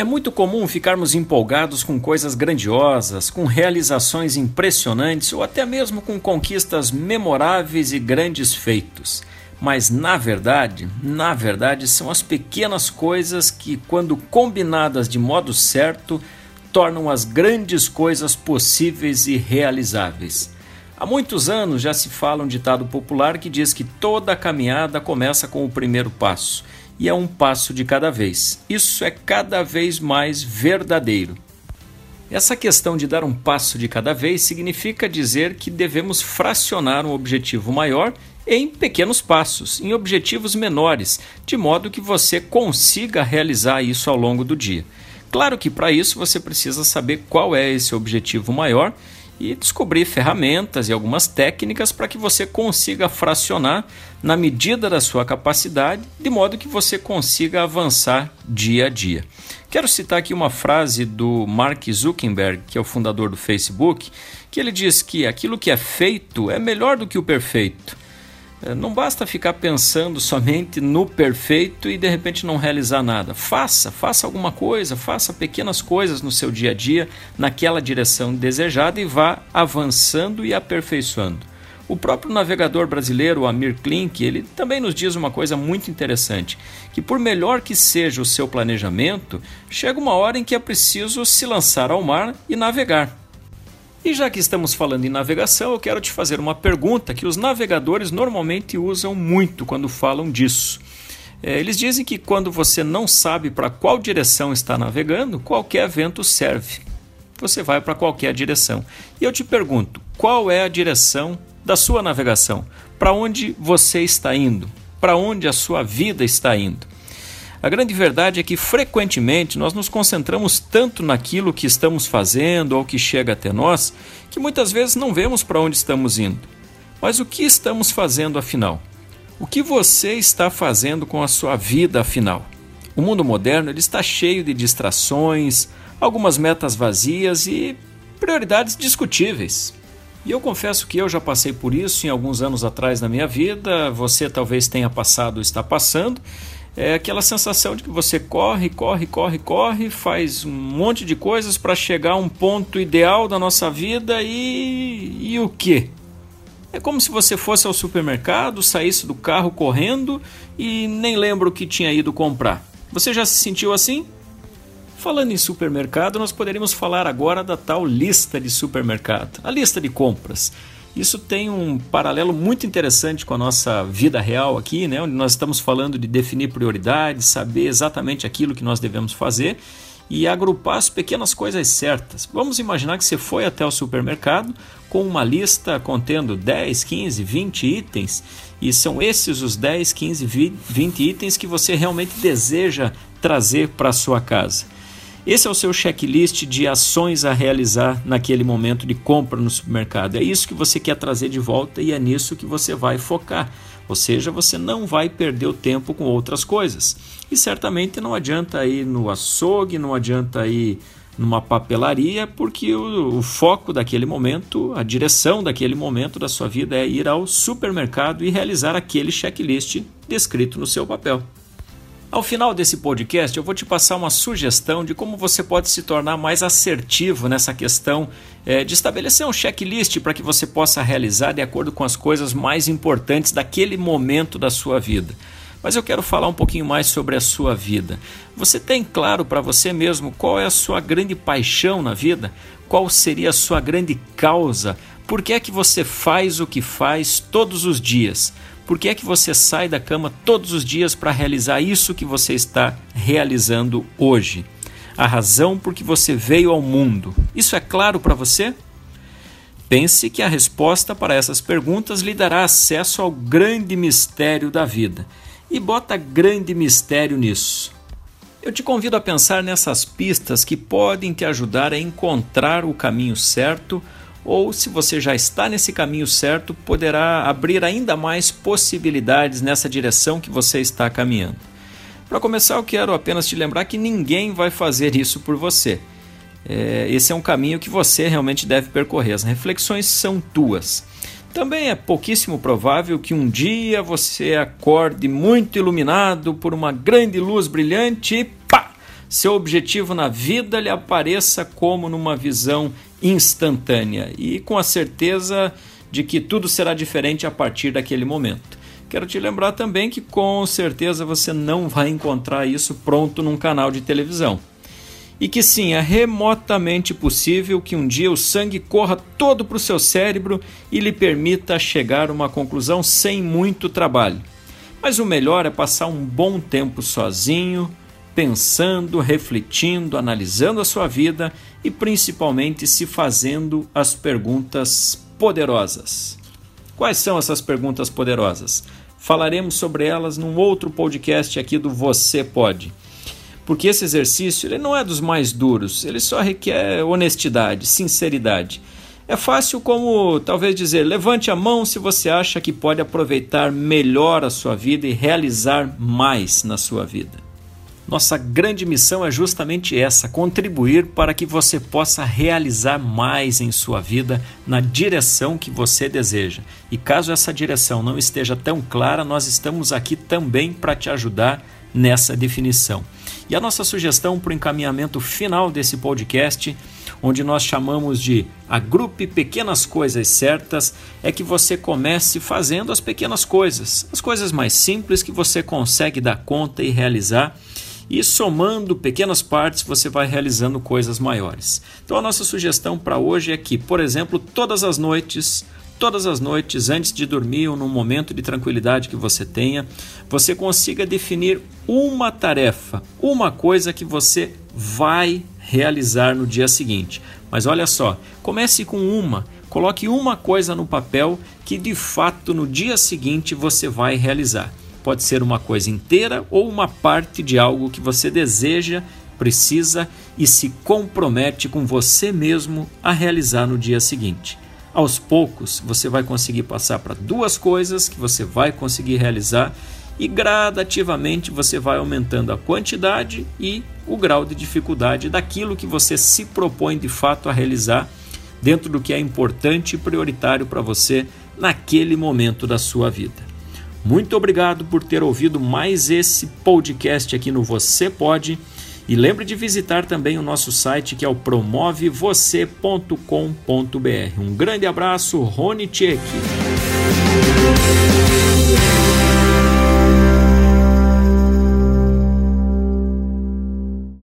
É muito comum ficarmos empolgados com coisas grandiosas, com realizações impressionantes ou até mesmo com conquistas memoráveis e grandes feitos. Mas na verdade, na verdade, são as pequenas coisas que, quando combinadas de modo certo, tornam as grandes coisas possíveis e realizáveis. Há muitos anos já se fala um ditado popular que diz que toda caminhada começa com o primeiro passo e é um passo de cada vez. Isso é cada vez mais verdadeiro. Essa questão de dar um passo de cada vez significa dizer que devemos fracionar um objetivo maior em pequenos passos, em objetivos menores, de modo que você consiga realizar isso ao longo do dia. Claro que para isso você precisa saber qual é esse objetivo maior e descobrir ferramentas e algumas técnicas para que você consiga fracionar na medida da sua capacidade, de modo que você consiga avançar dia a dia. Quero citar aqui uma frase do Mark Zuckerberg, que é o fundador do Facebook, que ele diz que aquilo que é feito é melhor do que o perfeito. É, não basta ficar pensando somente no perfeito e de repente não realizar nada. Faça, faça alguma coisa, faça pequenas coisas no seu dia a dia naquela direção desejada e vá avançando e aperfeiçoando. O próprio navegador brasileiro, Amir Klink, ele também nos diz uma coisa muito interessante, que por melhor que seja o seu planejamento, chega uma hora em que é preciso se lançar ao mar e navegar. E já que estamos falando em navegação, eu quero te fazer uma pergunta que os navegadores normalmente usam muito quando falam disso. É, eles dizem que quando você não sabe para qual direção está navegando, qualquer vento serve. Você vai para qualquer direção. E eu te pergunto, qual é a direção da sua navegação? Para onde você está indo? Para onde a sua vida está indo? A grande verdade é que frequentemente nós nos concentramos tanto naquilo que estamos fazendo ou que chega até nós que muitas vezes não vemos para onde estamos indo. Mas o que estamos fazendo afinal? O que você está fazendo com a sua vida afinal? O mundo moderno ele está cheio de distrações, algumas metas vazias e prioridades discutíveis. E eu confesso que eu já passei por isso em alguns anos atrás na minha vida, você talvez tenha passado ou está passando, é aquela sensação de que você corre, corre, corre, corre, faz um monte de coisas para chegar a um ponto ideal da nossa vida e, e o que? É como se você fosse ao supermercado, saísse do carro correndo e nem lembra o que tinha ido comprar. Você já se sentiu assim? Falando em supermercado, nós poderíamos falar agora da tal lista de supermercado, a lista de compras. Isso tem um paralelo muito interessante com a nossa vida real aqui, né? onde nós estamos falando de definir prioridades, saber exatamente aquilo que nós devemos fazer e agrupar as pequenas coisas certas. Vamos imaginar que você foi até o supermercado com uma lista contendo 10, 15, 20 itens e são esses os 10, 15, 20 itens que você realmente deseja trazer para sua casa. Esse é o seu checklist de ações a realizar naquele momento de compra no supermercado. É isso que você quer trazer de volta e é nisso que você vai focar. Ou seja, você não vai perder o tempo com outras coisas. E certamente não adianta ir no açougue, não adianta ir numa papelaria, porque o, o, foco daquele momento, a direção daquele momento da sua vida é ir ao supermercado e realizar aquele checklist descrito no seu papel. Ao final desse podcast, eu vou te passar uma sugestão de como você pode se tornar mais assertivo nessa questão é, de estabelecer um checklist para que você possa realizar de acordo com as coisas mais importantes daquele momento da sua vida. Mas eu quero falar um pouquinho mais sobre a sua vida. Você tem claro para você mesmo qual é a sua grande paixão na vida? Qual seria a sua grande causa? Por que é que você faz o que faz todos os dias? Por que é que você sai da cama todos os dias para realizar isso que você está realizando hoje? A razão por que você veio ao mundo. Isso é claro para você? Pense que a resposta para essas perguntas lhe dará acesso ao grande mistério da vida. E bota grande mistério nisso. Eu te convido a pensar nessas pistas que podem te ajudar a encontrar o caminho certo ou se você já está nesse caminho certo, poderá abrir ainda mais possibilidades nessa direção que você está caminhando. Para começar, eu quero apenas te lembrar que ninguém vai fazer isso por você. É, esse é um caminho que você realmente deve percorrer. As reflexões são tuas. Também é pouquíssimo provável que um dia você acorde muito iluminado por uma grande luz brilhante e pá! Seu objetivo na vida lhe apareça como numa visão instantânea e com a certeza de que tudo será diferente a partir daquele momento. Quero te lembrar também que com certeza você não vai encontrar isso pronto num canal de televisão. E que sim, é remotamente possível que um dia o sangue corra todo para o seu cérebro e lhe permita chegar a uma conclusão sem muito trabalho. Mas o melhor é passar um bom tempo sozinho, pensando, refletindo, analisando a sua vida e principalmente se fazendo as perguntas poderosas. Quais são essas perguntas poderosas? Falaremos sobre elas num outro podcast aqui do Você Pode. Porque esse exercício ele não é dos mais duros, ele só requer honestidade, sinceridade. É fácil como talvez dizer: levante a mão se você acha que pode aproveitar melhor a sua vida e realizar mais na sua vida. Nossa grande missão é justamente essa: contribuir para que você possa realizar mais em sua vida na direção que você deseja. E caso essa direção não esteja tão clara, nós estamos aqui também para te ajudar nessa definição. E a nossa sugestão para o encaminhamento final desse podcast, onde nós chamamos de agrupe pequenas coisas certas, é que você comece fazendo as pequenas coisas, as coisas mais simples que você consegue dar conta e realizar e somando pequenas partes você vai realizando coisas maiores. Então a nossa sugestão para hoje é que, por exemplo, todas as noites, todas as noites antes de dormir ou num momento de tranquilidade que você tenha, você consiga definir uma tarefa, uma coisa que você vai realizar no dia seguinte. Mas olha só, comece com uma, coloque uma coisa no papel que de fato no dia seguinte você vai realizar. Pode ser uma coisa inteira ou uma parte de algo que você deseja, precisa e se compromete com você mesmo a realizar no dia seguinte. Aos poucos, você vai conseguir passar para duas coisas que você vai conseguir realizar e gradativamente você vai aumentando a quantidade e o grau de dificuldade daquilo que você se propõe de fato a realizar dentro do que é importante e prioritário para você naquele momento da sua vida. Muito obrigado por ter ouvido mais esse podcast aqui no Você Pode. E lembre de visitar também o nosso site que é o promovevocê.com.br. Um grande abraço, Rony Tchek.